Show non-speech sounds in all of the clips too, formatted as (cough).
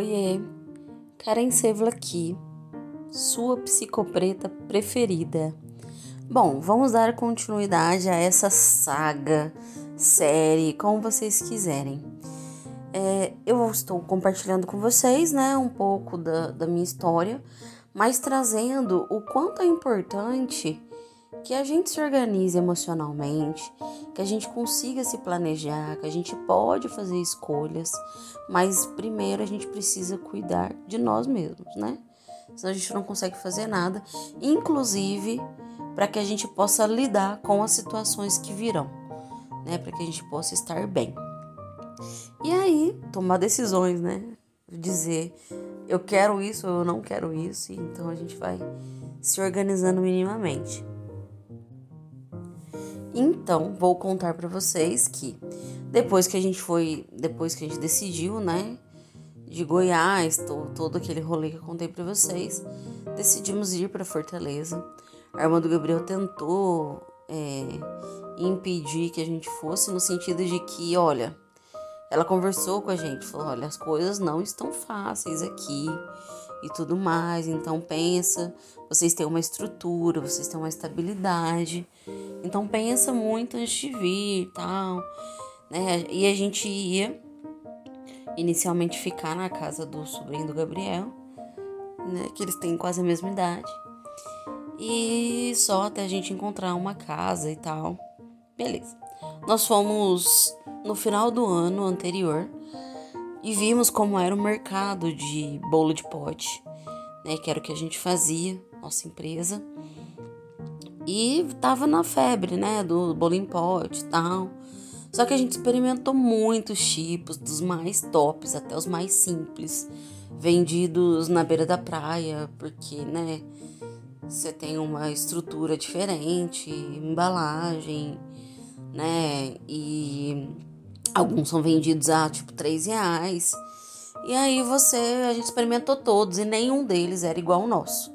Oiê, Karen Sevla aqui, sua psicopreta preferida. Bom, vamos dar continuidade a essa saga, série, como vocês quiserem. É, eu estou compartilhando com vocês, né, um pouco da, da minha história, mas trazendo o quanto é importante que a gente se organize emocionalmente, que a gente consiga se planejar, que a gente pode fazer escolhas, mas primeiro a gente precisa cuidar de nós mesmos, né? Senão a gente não consegue fazer nada, inclusive para que a gente possa lidar com as situações que virão, né? Para que a gente possa estar bem. E aí, tomar decisões, né? Dizer eu quero isso ou eu não quero isso, então a gente vai se organizando minimamente. Então, vou contar para vocês que depois que a gente foi, depois que a gente decidiu, né, de Goiás, todo, todo aquele rolê que eu contei para vocês, decidimos ir para Fortaleza. A irmã do Gabriel tentou é, impedir que a gente fosse, no sentido de que, olha, ela conversou com a gente, falou: olha, as coisas não estão fáceis aqui e tudo mais, então pensa, vocês têm uma estrutura, vocês têm uma estabilidade. Então pensa muito antes de vir e tal, né? E a gente ia inicialmente ficar na casa do sobrinho do Gabriel, né? Que eles têm quase a mesma idade. E só até a gente encontrar uma casa e tal. Beleza. Nós fomos no final do ano anterior e vimos como era o mercado de bolo de pote, né? Que era o que a gente fazia, nossa empresa. E tava na febre, né? Do bolinho pote e tal. Só que a gente experimentou muitos tipos, dos mais tops até os mais simples, vendidos na beira da praia, porque, né? Você tem uma estrutura diferente, embalagem, né? E alguns são vendidos a tipo 3 reais. E aí você, a gente experimentou todos e nenhum deles era igual ao nosso.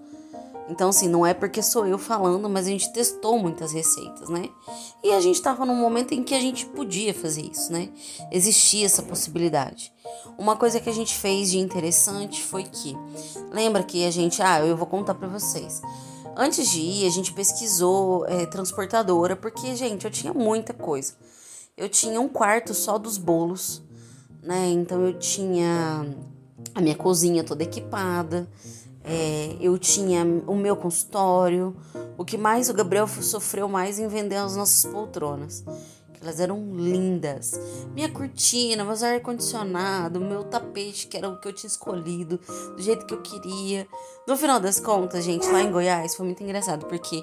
Então, assim, não é porque sou eu falando, mas a gente testou muitas receitas, né? E a gente estava num momento em que a gente podia fazer isso, né? Existia essa possibilidade. Uma coisa que a gente fez de interessante foi que, lembra que a gente, ah, eu vou contar para vocês. Antes de ir, a gente pesquisou é, transportadora, porque, gente, eu tinha muita coisa. Eu tinha um quarto só dos bolos, né? Então eu tinha a minha cozinha toda equipada. É, eu tinha o meu consultório. O que mais o Gabriel sofreu mais em vender as nossas poltronas. Elas eram lindas. Minha cortina, meu ar-condicionado, meu tapete, que era o que eu tinha escolhido, do jeito que eu queria. No final das contas, gente, lá em Goiás foi muito engraçado, porque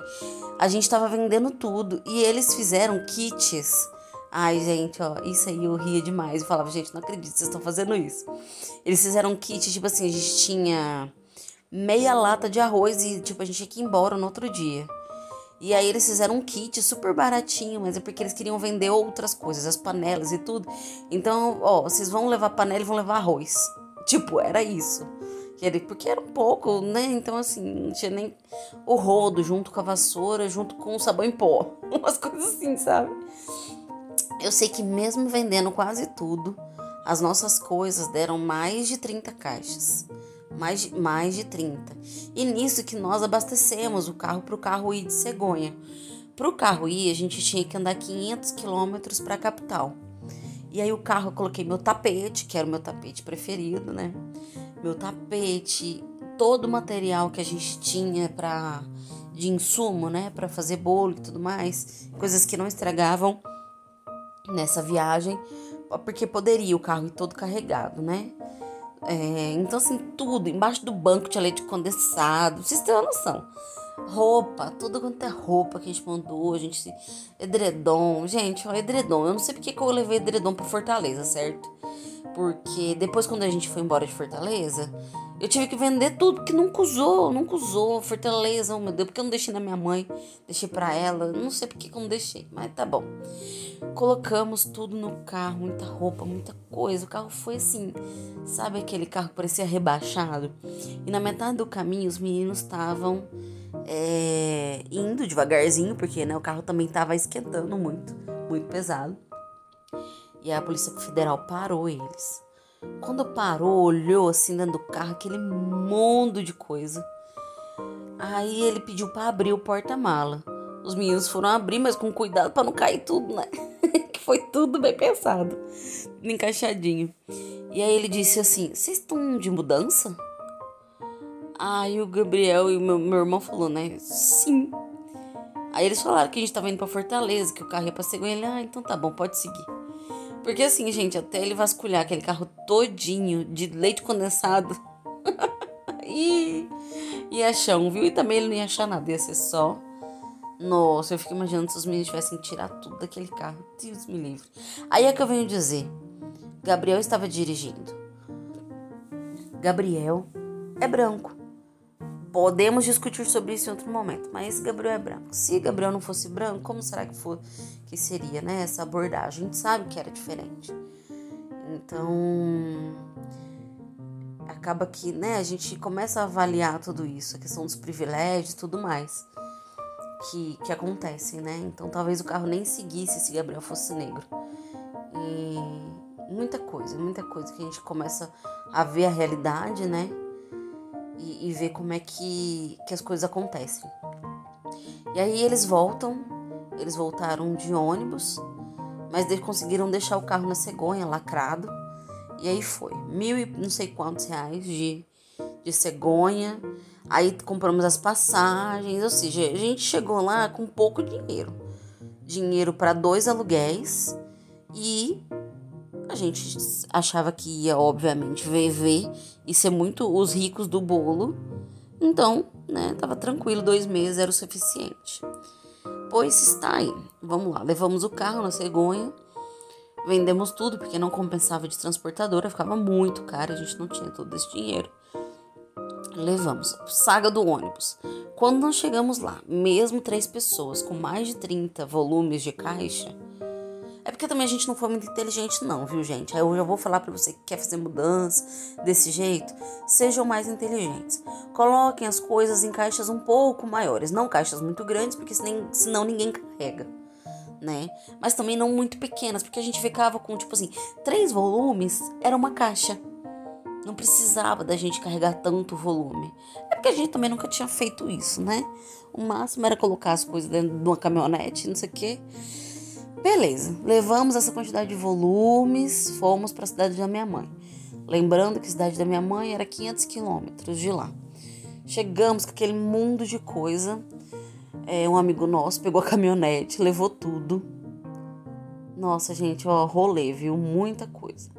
a gente tava vendendo tudo e eles fizeram kits. Ai, gente, ó, isso aí eu ria demais. Eu falava, gente, não acredito vocês estão fazendo isso. Eles fizeram kit, tipo assim, a gente tinha meia lata de arroz e, tipo, a gente tinha que ir embora no outro dia. E aí eles fizeram um kit super baratinho, mas é porque eles queriam vender outras coisas, as panelas e tudo. Então, ó, vocês vão levar panela e vão levar arroz. (laughs) Tipo, era isso. Porque era um pouco, né? Então, assim, não tinha nem o rodo junto com a vassoura, junto com o sabão em pó. (laughs) Umas coisas assim, sabe? Eu sei que mesmo vendendo quase tudo, as nossas coisas deram mais de 30 caixas mais, mais de 30. E nisso que nós abastecemos o carro para o carro ir de cegonha. Para o carro ir, a gente tinha que andar 500 quilômetros para a capital. E aí o carro eu coloquei meu tapete, que era o meu tapete preferido, né? Meu tapete, todo o material que a gente tinha para de insumo, né, para fazer bolo e tudo mais, coisas que não estragavam nessa viagem, porque poderia o carro ir todo carregado, né? É, então, assim, tudo. Embaixo do banco tinha leite condensado. Vocês têm uma noção. Roupa, tudo quanto é roupa que a gente mandou, a gente. Edredom. Gente, ó, edredom. Eu não sei porque que eu levei edredom pra Fortaleza, certo? Porque depois, quando a gente foi embora de Fortaleza, eu tive que vender tudo que nunca usou, nunca usou. Fortaleza, oh meu Deus, porque eu não deixei na minha mãe, deixei pra ela. Não sei porque que eu não deixei, mas tá bom. Colocamos tudo no carro, muita roupa, muita coisa. O carro foi assim, sabe aquele carro que parecia rebaixado? E na metade do caminho os meninos estavam é, indo devagarzinho, porque né, o carro também estava esquentando muito, muito pesado. E a Polícia Federal parou eles. Quando parou, olhou assim dentro do carro, aquele mundo de coisa. Aí ele pediu para abrir o porta-mala. Os meninos foram abrir, mas com cuidado para não cair tudo, né? (laughs) que foi tudo bem pensado, encaixadinho. E aí ele disse assim: Vocês estão de mudança? Aí o Gabriel e o meu, meu irmão falou, né? Sim. Aí eles falaram que a gente tava indo pra Fortaleza, que o carro ia pra Cegonha. Ele, ah, então tá bom, pode seguir. Porque assim, gente, até ele vasculhar aquele carro todinho de leite condensado. (laughs) e ia chão, viu? E também ele não ia achar nada, ia ser só. Nossa, eu fico imaginando se os meninos tivessem tirado tudo daquele carro. Deus me livre. Aí é que eu venho dizer. Gabriel estava dirigindo. Gabriel é branco. Podemos discutir sobre isso em outro momento, mas Gabriel é branco. Se Gabriel não fosse branco, como será que, for, que seria né, essa abordagem? A gente sabe que era diferente. Então, acaba que né, a gente começa a avaliar tudo isso, a questão dos privilégios tudo mais que, que acontecem, né? Então, talvez o carro nem seguisse se Gabriel fosse negro. E muita coisa, muita coisa que a gente começa a ver a realidade, né? E, e ver como é que, que as coisas acontecem. E aí eles voltam, eles voltaram de ônibus, mas eles conseguiram deixar o carro na cegonha, lacrado. E aí foi, mil e não sei quantos reais de, de cegonha. Aí compramos as passagens, ou seja, a gente chegou lá com pouco dinheiro. Dinheiro para dois aluguéis e a gente achava que ia, obviamente, viver e ser muito os ricos do bolo. Então, né, tava tranquilo, dois meses era o suficiente. Pois está aí. Vamos lá, levamos o carro na cegonha, vendemos tudo porque não compensava de transportadora, ficava muito caro, a gente não tinha todo esse dinheiro. Levamos. Saga do ônibus. Quando nós chegamos lá, mesmo três pessoas com mais de 30 volumes de caixa, porque também a gente não foi muito inteligente, não, viu, gente? Aí eu já vou falar para você que quer fazer mudança desse jeito. Sejam mais inteligentes. Coloquem as coisas em caixas um pouco maiores. Não caixas muito grandes, porque senão ninguém carrega. Né? Mas também não muito pequenas, porque a gente ficava com, tipo assim, três volumes era uma caixa. Não precisava da gente carregar tanto volume. É porque a gente também nunca tinha feito isso, né? O máximo era colocar as coisas dentro de uma caminhonete, não sei o quê. Beleza, levamos essa quantidade de volumes, fomos para a cidade da minha mãe. Lembrando que a cidade da minha mãe era 500 quilômetros de lá. Chegamos com aquele mundo de coisa. É, um amigo nosso pegou a caminhonete, levou tudo. Nossa, gente, ó, rolê, viu? Muita coisa.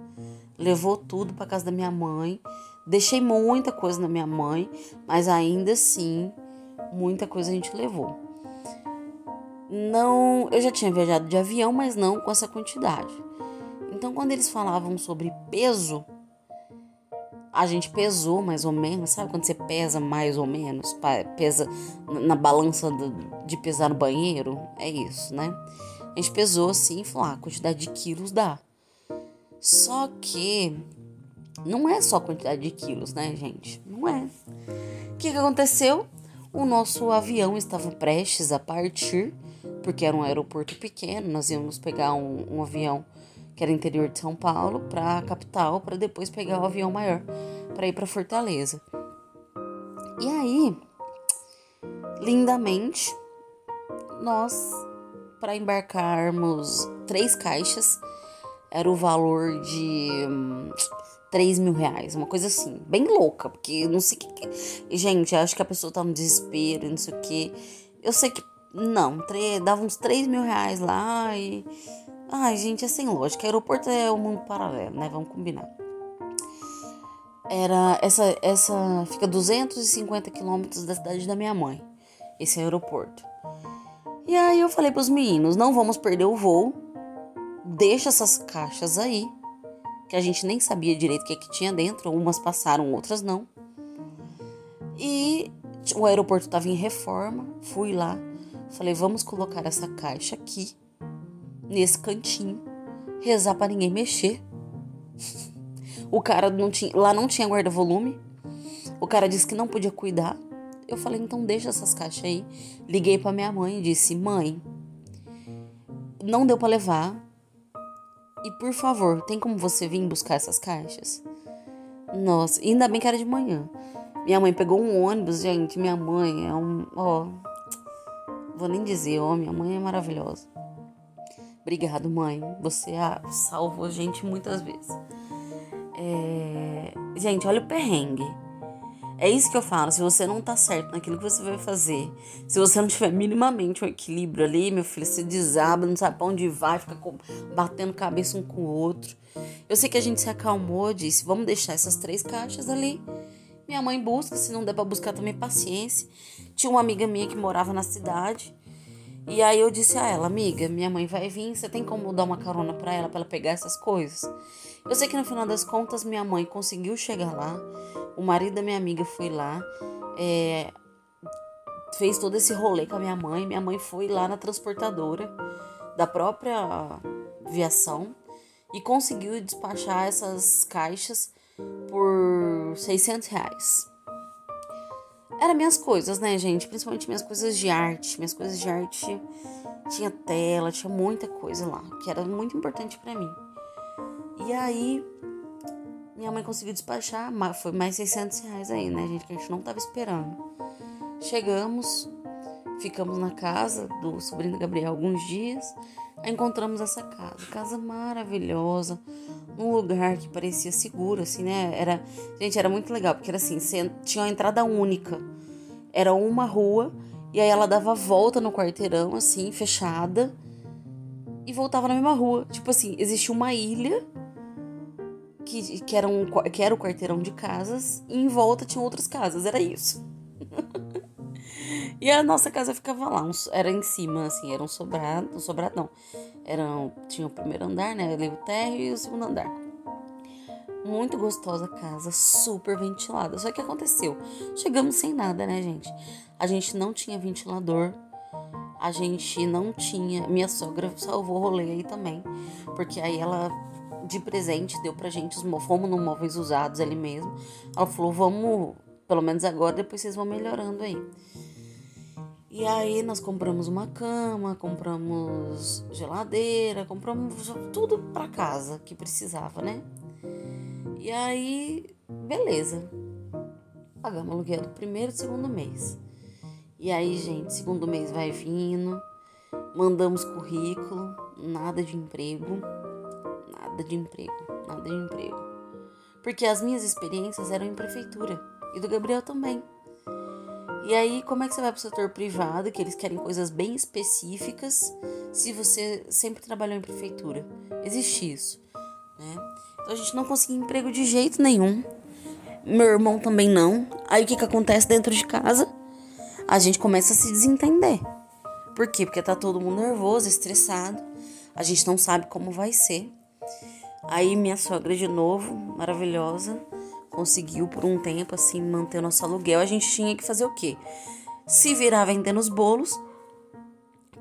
Levou tudo para casa da minha mãe. Deixei muita coisa na minha mãe, mas ainda assim, muita coisa a gente levou não, eu já tinha viajado de avião, mas não com essa quantidade. Então, quando eles falavam sobre peso, a gente pesou mais ou menos, sabe quando você pesa mais ou menos, pesa na balança de pesar no banheiro? É isso, né? A gente pesou assim e falou: ah, a quantidade de quilos dá. Só que não é só a quantidade de quilos, né, gente? Não é. O que, que aconteceu? O nosso avião estava prestes a partir porque era um aeroporto pequeno, nós íamos pegar um, um avião que era interior de São Paulo para a capital, para depois pegar o avião maior para ir para Fortaleza. E aí, lindamente, nós para embarcarmos três caixas era o valor de hum, 3 mil reais, uma coisa assim, bem louca, porque não sei o que. Gente, acho que a pessoa tá no desespero, não sei o que. Eu sei que não, dava uns 3 mil reais lá e. Ai, gente, é sem lógica. Aeroporto é o um mundo paralelo, né? Vamos combinar. Era essa essa fica 250 quilômetros da cidade da minha mãe, esse aeroporto. E aí eu falei para os meninos, não vamos perder o voo. Deixa essas caixas aí, que a gente nem sabia direito o que, que tinha dentro, umas passaram, outras não. E o aeroporto estava em reforma, fui lá, Falei, vamos colocar essa caixa aqui, nesse cantinho, rezar para ninguém mexer. O cara não tinha, lá não tinha guarda-volume. O cara disse que não podia cuidar. Eu falei, então deixa essas caixas aí. Liguei para minha mãe e disse: "Mãe, não deu para levar. E por favor, tem como você vir buscar essas caixas? Nossa, ainda bem que era de manhã. Minha mãe pegou um ônibus, gente. Minha mãe é um. Ó. Vou nem dizer, ó. Minha mãe é maravilhosa. Obrigado, mãe. Você salvou a gente muitas vezes. É... Gente, olha o perrengue. É isso que eu falo. Se você não tá certo naquilo que você vai fazer, se você não tiver minimamente um equilíbrio ali, meu filho, se desaba, não sabe pra onde vai, fica batendo cabeça um com o outro. Eu sei que a gente se acalmou, disse: vamos deixar essas três caixas ali. Minha mãe busca, se não der pra buscar também, paciência. Tinha uma amiga minha que morava na cidade. E aí eu disse a ela, amiga, minha mãe vai vir, você tem como dar uma carona para ela para ela pegar essas coisas? Eu sei que no final das contas minha mãe conseguiu chegar lá, o marido da minha amiga foi lá, é, fez todo esse rolê com a minha mãe, minha mãe foi lá na transportadora da própria viação e conseguiu despachar essas caixas por 600 reais. Era minhas coisas, né, gente? Principalmente minhas coisas de arte. Minhas coisas de arte tinha tela, tinha muita coisa lá, que era muito importante para mim. E aí, minha mãe conseguiu despachar, foi mais 600 reais aí, né, gente? Que a gente não tava esperando. Chegamos, ficamos na casa do sobrinho do Gabriel alguns dias. Encontramos essa casa, casa maravilhosa, num lugar que parecia seguro, assim, né? Era, gente, era muito legal, porque era assim, tinha uma entrada única. Era uma rua, e aí ela dava volta no quarteirão, assim, fechada, e voltava na mesma rua. Tipo assim, existia uma ilha que, que, era, um, que era o quarteirão de casas, e em volta tinha outras casas, era isso. (laughs) E a nossa casa ficava lá, um, era em cima, assim, era um sobrado, um sobrado não. Era, tinha o primeiro andar, né? Ali o térreo e o segundo andar. Muito gostosa a casa, super ventilada. Só que aconteceu? Chegamos sem nada, né, gente? A gente não tinha ventilador. A gente não tinha. Minha sogra salvou o rolê aí também. Porque aí ela, de presente, deu pra gente. Fomos no móveis usados ali mesmo. Ela falou: vamos, pelo menos agora, depois vocês vão melhorando aí. E aí nós compramos uma cama, compramos geladeira, compramos tudo para casa que precisava, né? E aí, beleza. Pagamos aluguel do primeiro e segundo mês. E aí, gente, segundo mês vai vindo, mandamos currículo, nada de emprego, nada de emprego, nada de emprego. Porque as minhas experiências eram em prefeitura e do Gabriel também. E aí, como é que você vai para o setor privado, que eles querem coisas bem específicas, se você sempre trabalhou em prefeitura? Existe isso, né? Então a gente não conseguia emprego de jeito nenhum. Meu irmão também não. Aí o que, que acontece dentro de casa? A gente começa a se desentender. Por quê? Porque tá todo mundo nervoso, estressado. A gente não sabe como vai ser. Aí minha sogra de novo, maravilhosa, conseguiu por um tempo assim manter o nosso aluguel, a gente tinha que fazer o quê? Se virar vendendo os bolos,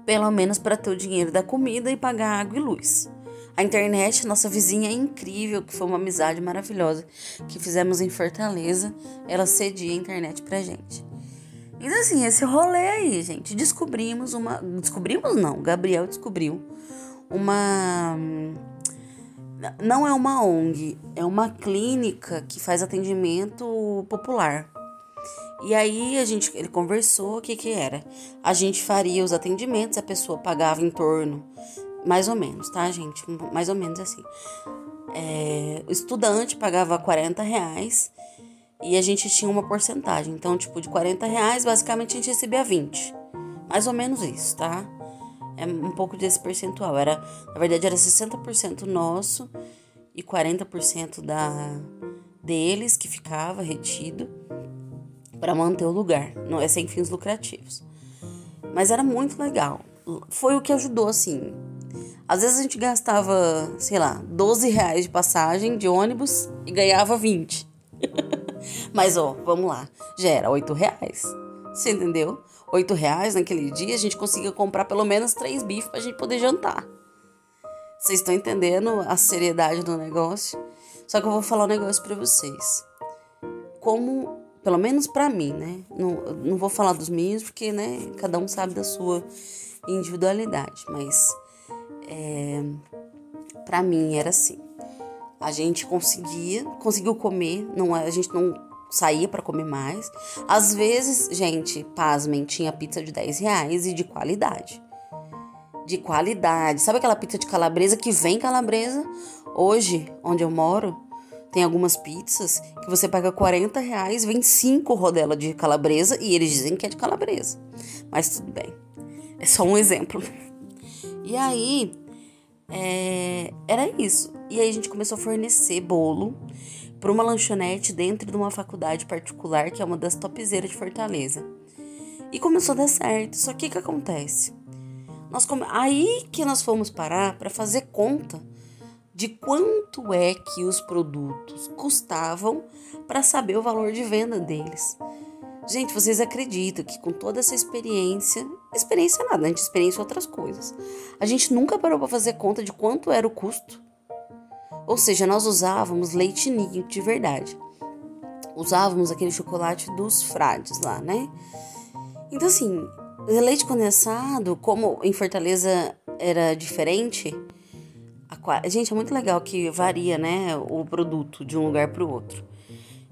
pelo menos para ter o dinheiro da comida e pagar água e luz. A internet, nossa vizinha é incrível, que foi uma amizade maravilhosa que fizemos em Fortaleza. Ela cedia a internet pra gente. Então, assim, esse rolê aí, gente, descobrimos uma. Descobrimos não, Gabriel descobriu uma não é uma ONG, é uma clínica que faz atendimento popular. E aí a gente, ele conversou, o que que era? A gente faria os atendimentos, a pessoa pagava em torno, mais ou menos, tá, gente? Mais ou menos assim. É, o estudante pagava 40 reais e a gente tinha uma porcentagem. Então, tipo, de 40 reais, basicamente a gente recebia 20. Mais ou menos isso, tá? É um pouco desse percentual. Era, na verdade, era 60% nosso e 40% da deles que ficava retido para manter o lugar. Não é sem fins lucrativos. Mas era muito legal. Foi o que ajudou, assim. Às vezes a gente gastava, sei lá, 12 reais de passagem de ônibus e ganhava 20. (laughs) Mas, ó, vamos lá. Já era 8 reais. Você entendeu? Oito reais naquele dia, a gente conseguia comprar pelo menos três bifes pra gente poder jantar. Vocês estão entendendo a seriedade do negócio? Só que eu vou falar um negócio para vocês. Como, pelo menos para mim, né? Não, não vou falar dos meus, porque, né? Cada um sabe da sua individualidade. Mas, é, Para mim era assim. A gente conseguia, conseguiu comer, não é, a gente não saía para comer mais. Às vezes, gente, pasmem, tinha pizza de 10 reais e de qualidade. De qualidade. Sabe aquela pizza de calabresa que vem calabresa? Hoje, onde eu moro, tem algumas pizzas que você paga 40 reais, vem 5 rodelas de calabresa e eles dizem que é de calabresa. Mas tudo bem. É só um exemplo. E aí, é, era isso. E aí a gente começou a fornecer bolo para uma lanchonete dentro de uma faculdade particular que é uma das topzeiras de Fortaleza. E começou a dar certo. Só que o que acontece? Nós come... Aí que nós fomos parar para fazer conta de quanto é que os produtos custavam para saber o valor de venda deles. Gente, vocês acreditam que com toda essa experiência, experiência nada, a gente experiência outras coisas. A gente nunca parou para fazer conta de quanto era o custo ou seja, nós usávamos leite ninho de verdade. Usávamos aquele chocolate dos frades lá, né? Então, assim, leite condensado, como em Fortaleza era diferente, a, gente, é muito legal que varia, né, o produto de um lugar para o outro.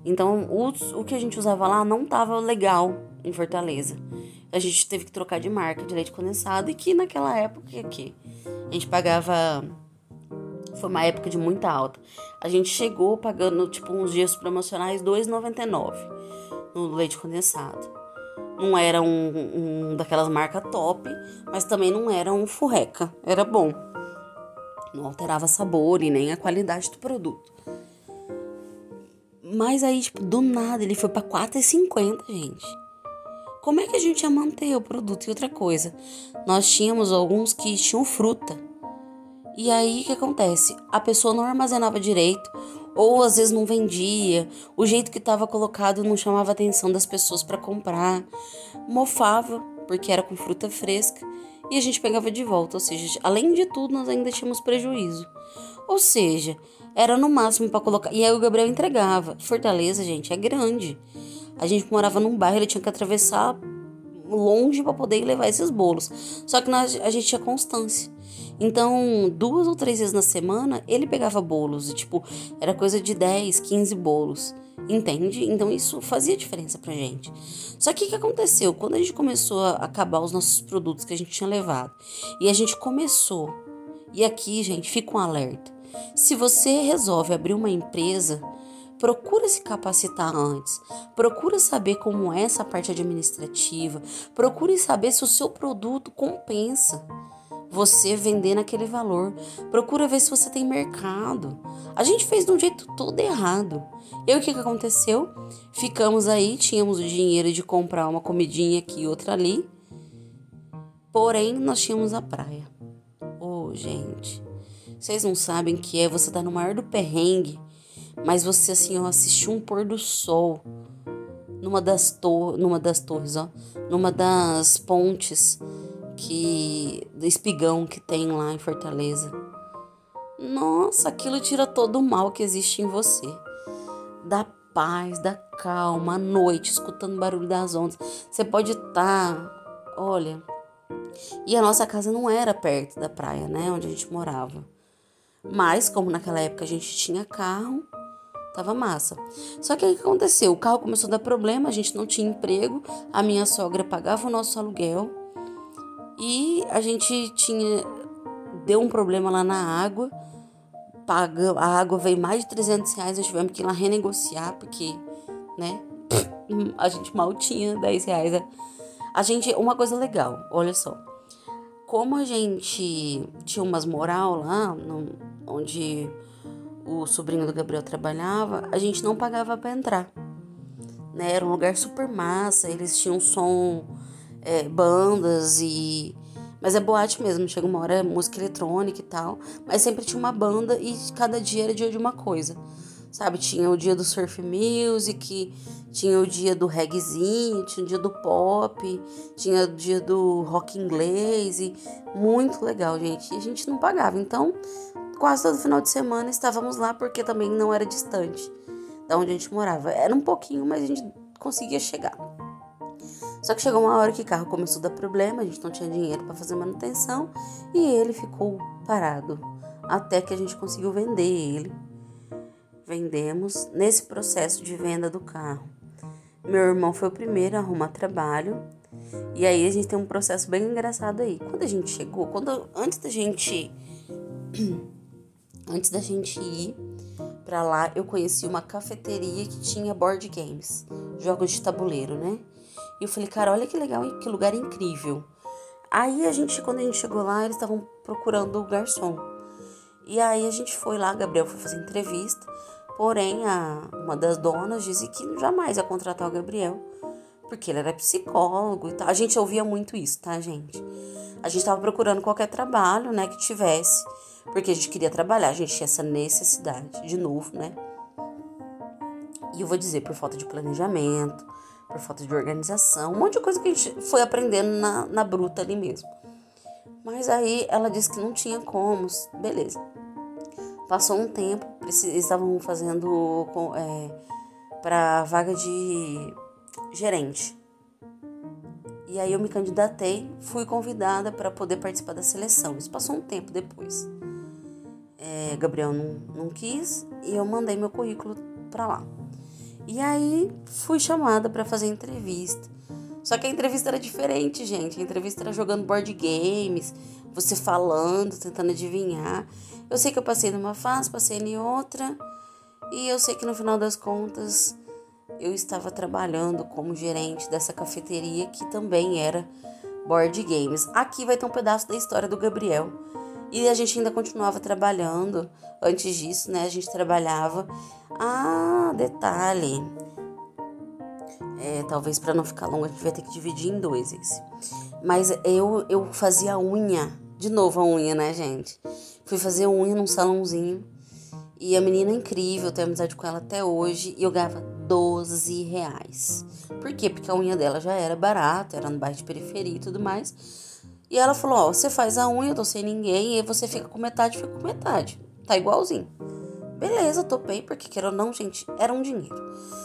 Então, os, o que a gente usava lá não tava legal em Fortaleza. A gente teve que trocar de marca de leite condensado e que naquela época aqui a gente pagava foi uma época de muita alta. A gente chegou pagando, tipo, uns dias promocionais, R$ 2,99 no leite condensado. Não era um, um daquelas marcas top, mas também não era um furreca. Era bom. Não alterava sabor e nem a qualidade do produto. Mas aí, tipo, do nada, ele foi pra R$4,50, gente. Como é que a gente ia manter o produto? E outra coisa, nós tínhamos alguns que tinham fruta. E aí o que acontece? A pessoa não armazenava direito, ou às vezes não vendia, o jeito que estava colocado não chamava a atenção das pessoas para comprar, mofava, porque era com fruta fresca, e a gente pegava de volta, ou seja, além de tudo, nós ainda tínhamos prejuízo. Ou seja, era no máximo para colocar. E aí o Gabriel entregava. Fortaleza, gente, é grande. A gente morava num bairro, ele tinha que atravessar longe para poder levar esses bolos. Só que nós, a gente tinha constância. Então, duas ou três vezes na semana, ele pegava bolos. E, tipo, era coisa de 10, 15 bolos. Entende? Então, isso fazia diferença pra gente. Só que o que aconteceu? Quando a gente começou a acabar os nossos produtos que a gente tinha levado, e a gente começou. E aqui, gente, fica um alerta. Se você resolve abrir uma empresa, procura se capacitar antes, procura saber como é essa parte administrativa, procure saber se o seu produto compensa você vender naquele valor. Procura ver se você tem mercado. A gente fez de um jeito todo errado. E o que, que aconteceu? Ficamos aí, tínhamos o dinheiro de comprar uma comidinha aqui e outra ali. Porém, nós tínhamos a praia. Oh, gente. Vocês não sabem que é você tá no maior do perrengue, mas você assim, ó, assistiu um pôr do sol numa das, tor numa das torres, ó, numa das pontes que do espigão que tem lá em Fortaleza. Nossa, aquilo tira todo o mal que existe em você. Da paz, da calma, à noite, escutando o barulho das ondas. Você pode estar, tá, olha. E a nossa casa não era perto da praia, né, onde a gente morava. Mas como naquela época a gente tinha carro, tava massa. Só que o que aconteceu? O carro começou a dar problema, a gente não tinha emprego, a minha sogra pagava o nosso aluguel e a gente tinha. Deu um problema lá na água. Paga, a água veio mais de 300 reais. Nós tivemos que ir lá renegociar, porque, né? A gente mal tinha 10 reais. A gente. Uma coisa legal, olha só. Como a gente tinha umas moral lá, no, onde o sobrinho do Gabriel trabalhava, a gente não pagava para entrar. Né? Era um lugar super massa, eles tinham som é, bandas e. Mas é boate mesmo, chega uma hora é música eletrônica e tal. Mas sempre tinha uma banda e cada dia era dia de uma coisa. Sabe? Tinha o dia do surf music, tinha o dia do reggaezinho, tinha o dia do pop, tinha o dia do rock inglês. E muito legal, gente. E a gente não pagava. Então, quase todo final de semana estávamos lá porque também não era distante da onde a gente morava. Era um pouquinho, mas a gente conseguia chegar. Só que chegou uma hora que o carro começou a dar problema, a gente não tinha dinheiro para fazer manutenção e ele ficou parado até que a gente conseguiu vender ele. Vendemos nesse processo de venda do carro. Meu irmão foi o primeiro a arrumar trabalho. E aí a gente tem um processo bem engraçado aí. Quando a gente chegou, quando antes da gente (clears throat) antes da gente ir para lá, eu conheci uma cafeteria que tinha board games, jogos de tabuleiro, né? E eu falei, cara, olha que legal, que lugar incrível. Aí a gente, quando a gente chegou lá, eles estavam procurando o garçom. E aí a gente foi lá, Gabriel foi fazer entrevista. Porém, a, uma das donas disse que jamais ia contratar o Gabriel, porque ele era psicólogo e tal. A gente ouvia muito isso, tá, gente? A gente estava procurando qualquer trabalho, né, que tivesse, porque a gente queria trabalhar, a gente tinha essa necessidade, de novo, né? E eu vou dizer, por falta de planejamento, por falta de organização, um monte de coisa que a gente foi aprendendo na, na bruta ali mesmo. Mas aí ela disse que não tinha como, beleza. Passou um tempo, estavam fazendo é, para vaga de gerente. E aí eu me candidatei, fui convidada para poder participar da seleção. Isso passou um tempo depois. É, Gabriel não, não quis e eu mandei meu currículo para lá. E aí fui chamada para fazer entrevista. Só que a entrevista era diferente, gente. A entrevista era jogando board games, você falando, tentando adivinhar. Eu sei que eu passei numa fase, passei em outra. E eu sei que no final das contas eu estava trabalhando como gerente dessa cafeteria que também era board games. Aqui vai ter um pedaço da história do Gabriel. E a gente ainda continuava trabalhando. Antes disso, né? A gente trabalhava. Ah, detalhe. É, talvez para não ficar longo, a gente vai ter que dividir em dois esse. Mas eu, eu fazia unha. De novo a unha, né, gente? Fui fazer unha num salãozinho. E a menina é incrível, tenho amizade com ela até hoje. E eu ganhava 12 reais. Por quê? Porque a unha dela já era barata, era no bairro de periferia e tudo mais. E ela falou: Ó, você faz a unha, eu tô sem ninguém, e você fica com metade, fica com metade. Tá igualzinho. Beleza, topei, porque queira ou não, gente, era um dinheiro.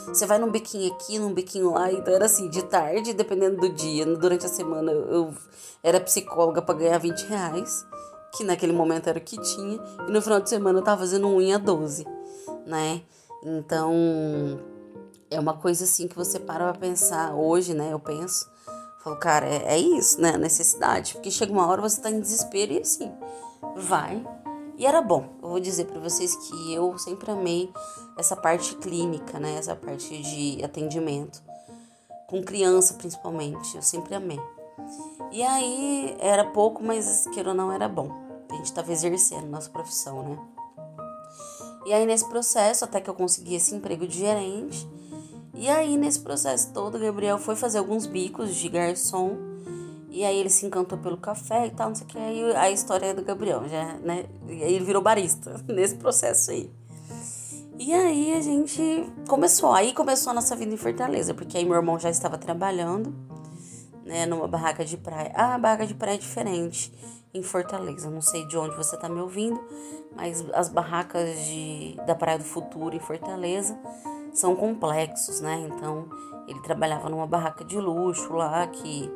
Você vai num biquinho aqui, num biquinho lá, então era assim, de tarde, dependendo do dia. Durante a semana eu era psicóloga para ganhar 20 reais, que naquele momento era o que tinha, e no final de semana eu tava fazendo unha 12, né? Então, é uma coisa assim que você para pra pensar hoje, né? Eu penso Falou, cara, é, é isso, né? A necessidade. Porque chega uma hora você tá em desespero e assim, vai. E era bom. Eu vou dizer para vocês que eu sempre amei essa parte clínica, né? Essa parte de atendimento. Com criança, principalmente. Eu sempre amei. E aí, era pouco, mas queira ou não, era bom. A gente tava exercendo nossa profissão, né? E aí, nesse processo, até que eu consegui esse emprego de gerente, e aí, nesse processo todo, Gabriel foi fazer alguns bicos de garçom. E aí ele se encantou pelo café e tal, não sei o que. Aí a história é do Gabriel, já, né? E aí ele virou barista (laughs) nesse processo aí. E aí a gente começou, aí começou a nossa vida em Fortaleza, porque aí meu irmão já estava trabalhando, né, numa barraca de praia. Ah, a barraca de praia é diferente em Fortaleza. Não sei de onde você está me ouvindo, mas as barracas de, da Praia do Futuro em Fortaleza são complexos, né? Então, ele trabalhava numa barraca de luxo lá, que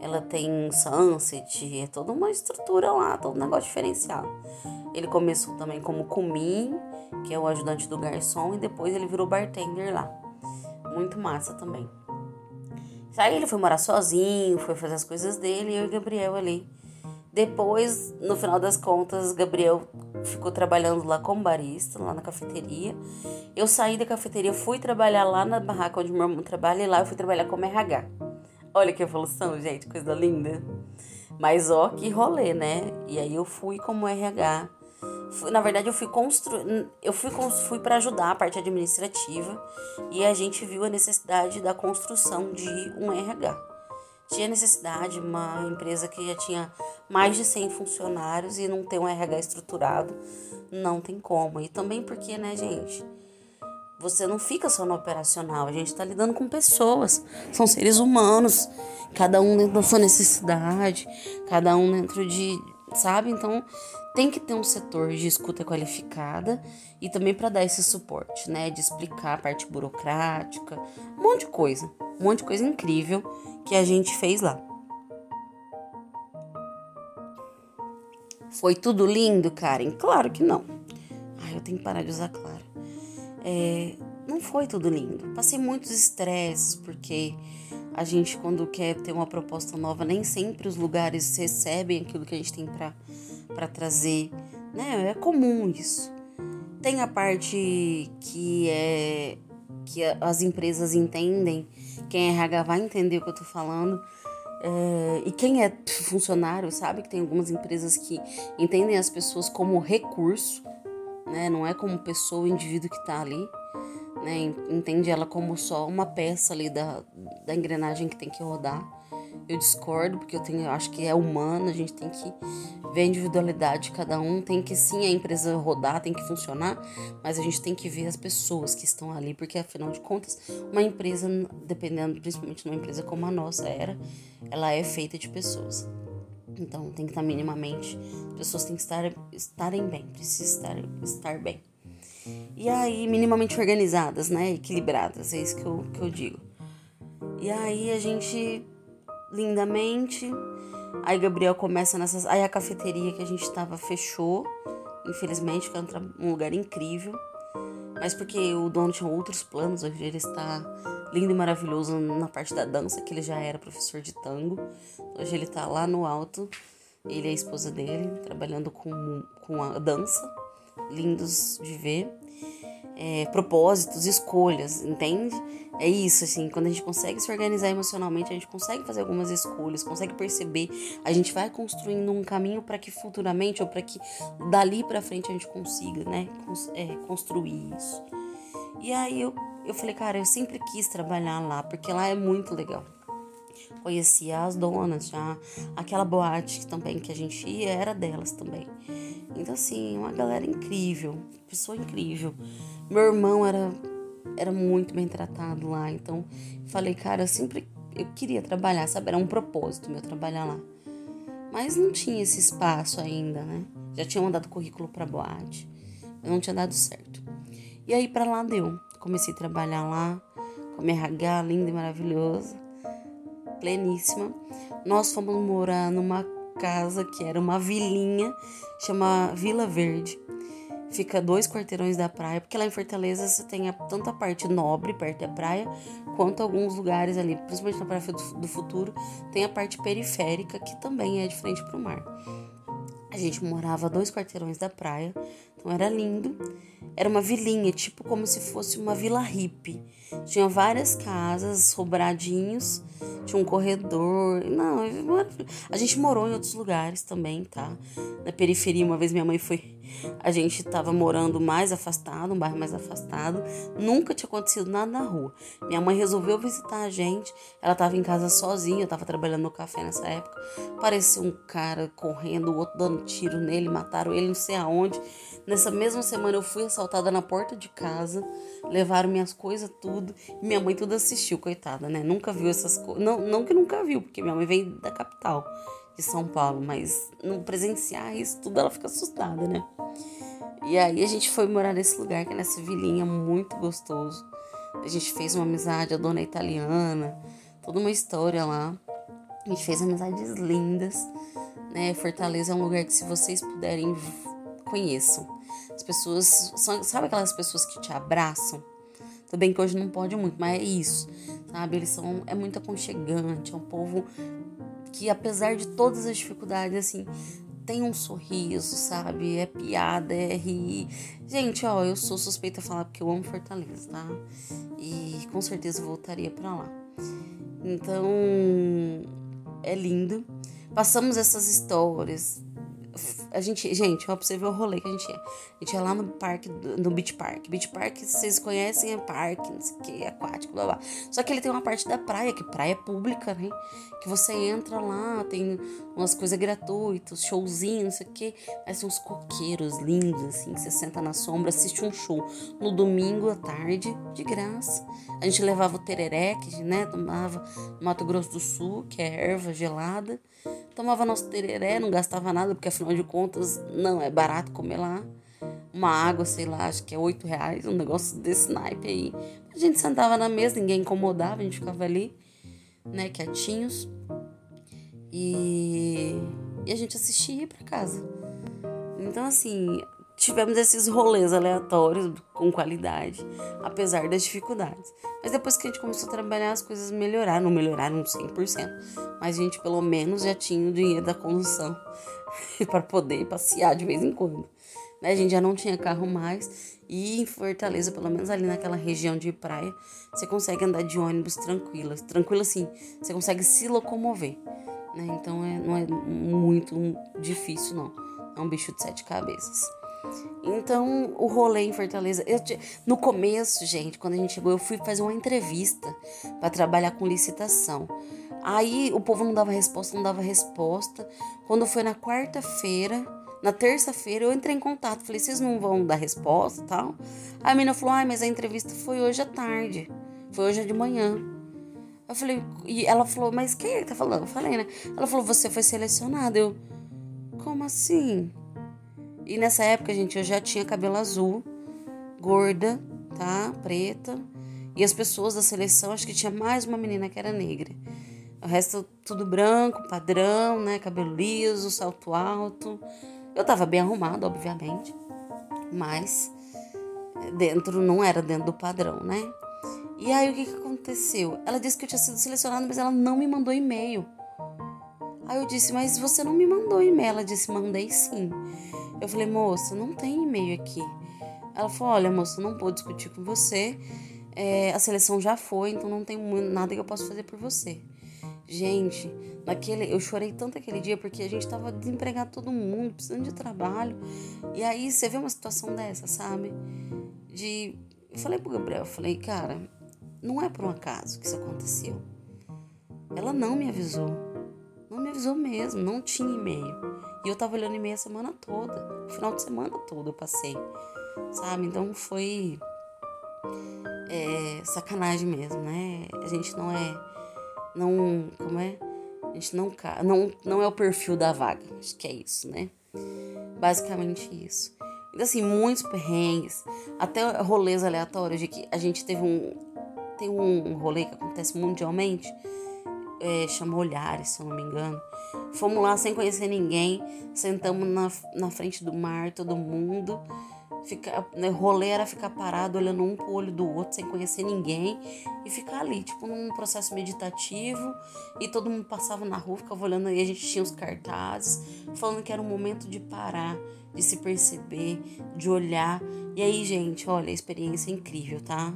ela tem sunset, é toda uma estrutura lá, todo um negócio diferenciado. Ele começou também como comim, que é o ajudante do garçom, e depois ele virou bartender lá. Muito massa também. Aí ele foi morar sozinho, foi fazer as coisas dele, e eu e Gabriel ali depois, no final das contas, Gabriel ficou trabalhando lá como barista, lá na cafeteria. Eu saí da cafeteria, fui trabalhar lá na barraca onde meu irmão trabalha e lá eu fui trabalhar como RH. Olha que evolução, gente, coisa linda. Mas ó, que rolê, né? E aí eu fui como RH. Na verdade, eu fui construir, eu fui, fui para ajudar a parte administrativa e a gente viu a necessidade da construção de um RH tinha necessidade, uma empresa que já tinha mais de 100 funcionários e não ter um RH estruturado, não tem como. E também porque, né, gente, você não fica só no operacional, a gente está lidando com pessoas, são seres humanos, cada um dentro da sua necessidade, cada um dentro de, sabe? Então tem que ter um setor de escuta qualificada e também para dar esse suporte, né? De explicar a parte burocrática, um monte de coisa, um monte de coisa incrível que a gente fez lá. Foi tudo lindo, Karen? Claro que não. Ai, eu tenho que parar de usar claro. É, não foi tudo lindo. Passei muitos estresses, porque a gente, quando quer ter uma proposta nova, nem sempre os lugares recebem aquilo que a gente tem para trazer. Né? É comum isso. Tem a parte que é que as empresas entendem, quem é RH vai entender o que eu tô falando. É, e quem é funcionário sabe que tem algumas empresas que entendem as pessoas como recurso, né? Não é como pessoa, indivíduo que está ali, né? Entende ela como só uma peça ali da, da engrenagem que tem que rodar. Eu discordo, porque eu tenho, eu acho que é humano, a gente tem que ver a individualidade de cada um, tem que sim a empresa rodar, tem que funcionar, mas a gente tem que ver as pessoas que estão ali, porque afinal de contas, uma empresa, dependendo, principalmente numa empresa como a nossa era, ela é feita de pessoas. Então tem que estar minimamente, as pessoas têm que estar estarem bem, precisam estar, estar bem. E aí, minimamente organizadas, né? Equilibradas, é isso que eu, que eu digo. E aí a gente lindamente. Aí Gabriel começa nessas. Aí a cafeteria que a gente tava fechou, infelizmente, que era um lugar incrível. Mas porque o dono tinha outros planos, hoje ele está lindo e maravilhoso na parte da dança, que ele já era professor de tango. Hoje ele tá lá no alto, ele e a esposa dele, trabalhando com, com a dança. Lindos de ver. É, propósitos, escolhas, entende? É isso, assim, quando a gente consegue se organizar emocionalmente, a gente consegue fazer algumas escolhas, consegue perceber, a gente vai construindo um caminho para que futuramente ou para que dali para frente a gente consiga, né, é, construir isso. E aí eu, eu falei, cara, eu sempre quis trabalhar lá, porque lá é muito legal. Conhecia as donas já, aquela boate também que a gente ia era delas também. Então, assim, uma galera incrível, pessoa incrível. Meu irmão era era muito bem tratado lá. Então, falei, cara, eu sempre eu queria trabalhar, sabe? Era um propósito meu trabalhar lá. Mas não tinha esse espaço ainda, né? Já tinha mandado currículo para boate, mas não tinha dado certo. E aí para lá deu. Comecei a trabalhar lá com a minha RH linda e maravilhosa, pleníssima. Nós fomos morar numa casa que era uma vilinha, chama Vila Verde fica dois quarteirões da praia, porque lá em Fortaleza você tem a, tanto a parte nobre, perto da praia, quanto alguns lugares ali, principalmente na Praia do, Futuro, tem a parte periférica, que também é de frente para o mar. A gente morava dois quarteirões da praia, então era lindo. Era uma vilinha, tipo como se fosse uma vila hippie. Tinha várias casas, sobradinhos, tinha um corredor. Não, a gente morou em outros lugares também, tá? Na periferia, uma vez minha mãe foi a gente estava morando mais afastado, um bairro mais afastado. Nunca tinha acontecido nada na rua. Minha mãe resolveu visitar a gente. Ela estava em casa sozinha, eu estava trabalhando no café nessa época. Parecia um cara correndo, o outro dando tiro nele, mataram ele não sei aonde. Nessa mesma semana eu fui assaltada na porta de casa, levaram minhas coisas tudo. E minha mãe tudo assistiu, coitada, né? Nunca viu essas coisas. Não, não que nunca viu, porque minha mãe vem da capital de São Paulo, mas no presenciar isso tudo ela fica assustada, né? E aí a gente foi morar nesse lugar, que é nessa vilinha muito gostoso. A gente fez uma amizade, a dona é italiana, toda uma história lá. A gente fez amizades lindas, né? Fortaleza é um lugar que se vocês puderem conheçam. As pessoas são, sabe aquelas pessoas que te abraçam? Tudo bem que hoje não pode muito, mas é isso, sabe? Eles são é muito aconchegante, é um povo que apesar de todas as dificuldades, assim, tem um sorriso, sabe? É piada, é rir. Gente, ó, eu sou suspeita a falar porque eu amo Fortaleza, tá? E com certeza voltaria para lá. Então, é lindo. Passamos essas histórias, a gente, gente, ó, pra você ver o rolê que a gente ia. A gente ia lá no parque, no Beach Park. Beach Park, vocês conhecem, é parque, não sei o que, aquático, blá blá. Só que ele tem uma parte da praia, que praia é pública, né? Que você entra lá, tem umas coisas gratuitas, showzinho, não sei o que. Mas tem uns coqueiros lindos, assim, que você senta na sombra, assiste um show no domingo à tarde, de graça. A gente levava o tereré, que, né, tomava no Mato Grosso do Sul, que é erva gelada. Tomava nosso tereré, não gastava nada, porque afinal de contas, não, é barato comer lá. Uma água, sei lá, acho que é oito reais, um negócio desse naipe aí. A gente sentava na mesa, ninguém incomodava, a gente ficava ali, né, quietinhos. E, e a gente assistia e ia pra casa. Então, assim, tivemos esses rolês aleatórios com qualidade, apesar das dificuldades. Mas depois que a gente começou a trabalhar, as coisas melhoraram. Não melhoraram 100%, mas a gente pelo menos já tinha o dinheiro da condução (laughs) para poder passear de vez em quando. Né? A gente já não tinha carro mais e em Fortaleza, pelo menos ali naquela região de praia, você consegue andar de ônibus tranquila. Tranquilo assim, você consegue se locomover. Né? Então é, não é muito difícil, não. É um bicho de sete cabeças. Então, o rolê em Fortaleza. Eu, no começo, gente, quando a gente chegou, eu fui fazer uma entrevista para trabalhar com licitação. Aí o povo não dava resposta, não dava resposta. Quando foi na quarta-feira, na terça-feira, eu entrei em contato. Falei, vocês não vão dar resposta tal? Aí a menina falou, ai, mas a entrevista foi hoje à tarde. Foi hoje de manhã. Eu falei, e ela falou, mas quem é que tá falando? Eu falei, né? Ela falou, você foi selecionada. Eu, como assim? E nessa época, gente, eu já tinha cabelo azul, gorda, tá? Preta. E as pessoas da seleção, acho que tinha mais uma menina que era negra. O resto tudo branco, padrão, né? Cabelo liso, salto alto. Eu tava bem arrumada, obviamente. Mas dentro não era dentro do padrão, né? E aí o que, que aconteceu? Ela disse que eu tinha sido selecionada, mas ela não me mandou e-mail. Aí eu disse, mas você não me mandou e-mail. Ela disse, mandei sim. Eu falei, moça, não tem e-mail aqui. Ela falou, olha, moça, não vou discutir com você. É, a seleção já foi, então não tem nada que eu possa fazer por você. Gente, naquele, eu chorei tanto aquele dia porque a gente tava desempregado todo mundo, precisando de trabalho. E aí você vê uma situação dessa, sabe? De. Eu falei pro Gabriel, eu falei, cara, não é por um acaso que isso aconteceu. Ela não me avisou. Não me avisou mesmo, não tinha e-mail. E eu tava olhando e-mail a semana toda. O final de semana todo eu passei. Sabe? Então foi. É, sacanagem mesmo, né? A gente não é. Não. Como é? A gente não, não, não é o perfil da vaga. Acho que é isso, né? Basicamente isso. Então, assim, muitos perrengues, até rolês aleatórios de que a gente teve um. Tem um rolê que acontece mundialmente, é, chama Olhares, se eu não me engano, Fomos lá sem conhecer ninguém, sentamos na, na frente do mar, todo mundo. Ficar, né, rolê era ficar parado olhando um pro olho do outro sem conhecer ninguém e ficar ali, tipo, num processo meditativo. E todo mundo passava na rua, ficava olhando e a gente tinha os cartazes, falando que era um momento de parar, de se perceber, de olhar. E aí, gente, olha, a experiência é incrível, tá?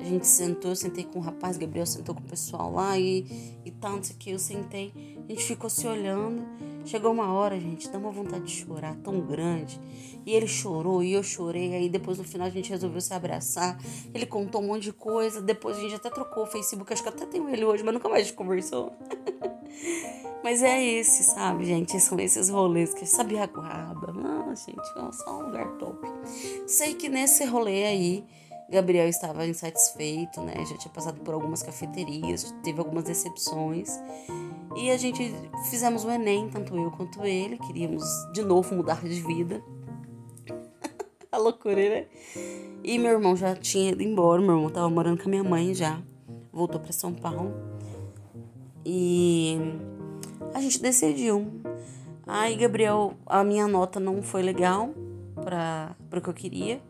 A gente sentou, eu sentei com o rapaz, Gabriel sentou com o pessoal lá e, e tal, não sei o que, eu sentei. A gente ficou se olhando. Chegou uma hora, gente, dá uma vontade de chorar tão grande. E ele chorou e eu chorei. Aí depois no final a gente resolveu se abraçar. Ele contou um monte de coisa. Depois a gente até trocou o Facebook. Acho que até tenho ele hoje, mas nunca mais a conversou. (laughs) mas é esse, sabe, gente? São esses rolês que sabia guarda. Nossa, gente, é só um lugar top. Sei que nesse rolê aí Gabriel estava insatisfeito, né? Já tinha passado por algumas cafeterias, teve algumas decepções. E a gente fizemos o Enem, tanto eu quanto ele. Queríamos de novo mudar de vida. (laughs) a loucura, né? E meu irmão já tinha ido embora. Meu irmão estava morando com a minha mãe já. Voltou para São Paulo. E a gente decidiu. Aí, Gabriel, a minha nota não foi legal para o que eu queria,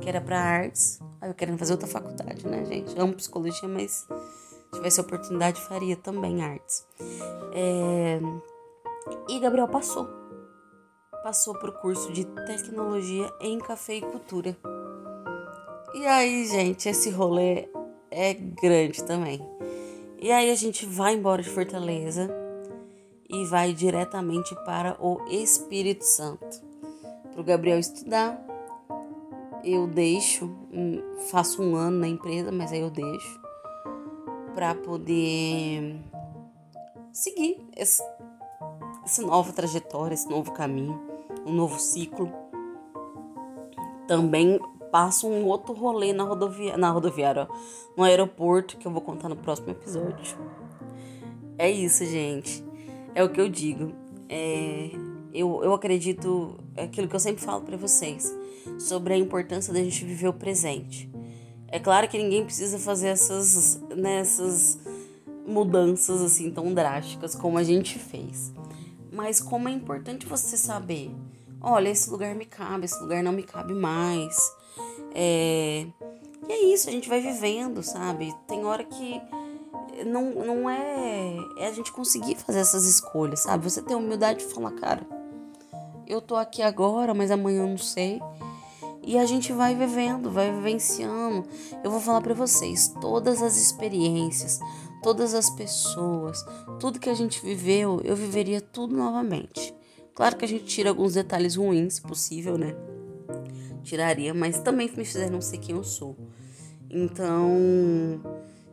que era para artes. Aí eu querendo fazer outra faculdade, né, gente? Amo psicologia, mas se tivesse oportunidade, faria também artes. É... E Gabriel passou. Passou pro curso de tecnologia em cafeicultura. E aí, gente, esse rolê é grande também. E aí a gente vai embora de Fortaleza e vai diretamente para o Espírito Santo. Para o Gabriel estudar eu deixo, faço um ano na empresa, mas aí eu deixo para poder seguir esse, essa nova trajetória, esse novo caminho, um novo ciclo. Também passo um outro rolê na, rodovia, na rodoviária, ó, no aeroporto, que eu vou contar no próximo episódio. É isso, gente. É o que eu digo. É, eu, eu acredito, é aquilo que eu sempre falo para vocês sobre a importância da gente viver o presente. É claro que ninguém precisa fazer essas, né, mudanças assim tão drásticas como a gente fez. Mas como é importante você saber, olha, esse lugar me cabe, esse lugar não me cabe mais. É, e é isso, a gente vai vivendo, sabe? Tem hora que não, não é, é a gente conseguir fazer essas escolhas, sabe? Você ter humildade de falar, cara, eu tô aqui agora, mas amanhã eu não sei. E a gente vai vivendo, vai vivenciando. Eu vou falar para vocês, todas as experiências, todas as pessoas, tudo que a gente viveu, eu viveria tudo novamente. Claro que a gente tira alguns detalhes ruins, se possível, né? Tiraria, mas também me fizeram ser quem eu sou. Então,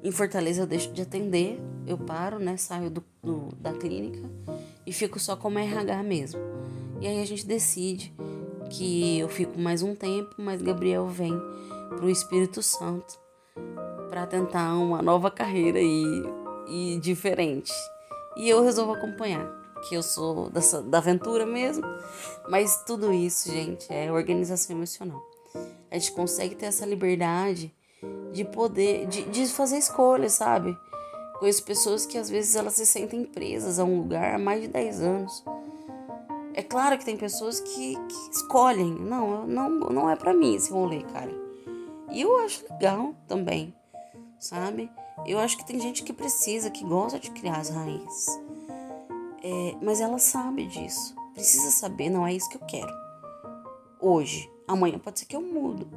em Fortaleza eu deixo de atender, eu paro, né? Saio do, do, da clínica e fico só como RH mesmo. E aí a gente decide que eu fico mais um tempo, mas Gabriel vem pro Espírito Santo para tentar uma nova carreira e, e diferente. E eu resolvo acompanhar, que eu sou dessa, da aventura mesmo, mas tudo isso, gente, é organização emocional. A gente consegue ter essa liberdade de poder, de, de fazer escolhas, sabe? Conheço pessoas que às vezes elas se sentem presas a um lugar há mais de 10 anos. É claro que tem pessoas que, que escolhem, não, não, não é para mim esse rolê, cara. E eu acho legal também, sabe? Eu acho que tem gente que precisa, que gosta de criar as raízes. É, mas ela sabe disso. Precisa saber, não é isso que eu quero. Hoje, amanhã pode ser que eu mudo.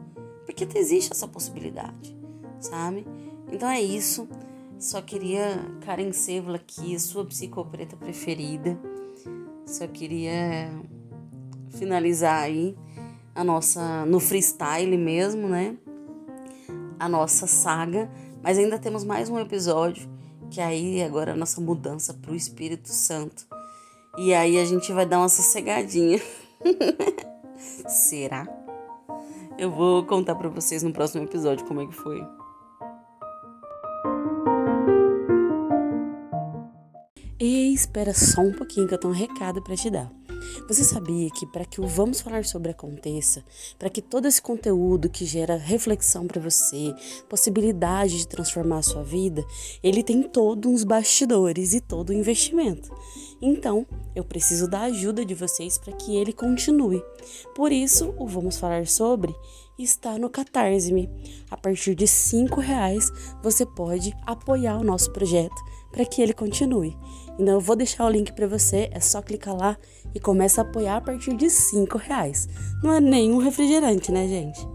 Porque existe essa possibilidade, sabe? Então é isso. Só queria, Karen Sêvola aqui, sua psicopreta preferida. Só queria finalizar aí a nossa no freestyle mesmo, né? A nossa saga, mas ainda temos mais um episódio que aí agora é a nossa mudança para o Espírito Santo. E aí a gente vai dar uma sossegadinha. (laughs) Será? Eu vou contar para vocês no próximo episódio como é que foi. E espera só um pouquinho que eu tenho um recado para te dar. Você sabia que para que o Vamos Falar Sobre aconteça, para que todo esse conteúdo que gera reflexão para você, possibilidade de transformar a sua vida, ele tem todos uns bastidores e todo o investimento. Então, eu preciso da ajuda de vocês para que ele continue. Por isso, o Vamos Falar Sobre está no Catarse-me. A partir de cinco reais, você pode apoiar o nosso projeto para que ele continue. Então, eu vou deixar o link para você, é só clicar lá e começa a apoiar a partir de cinco reais. Não é nenhum refrigerante, né, gente?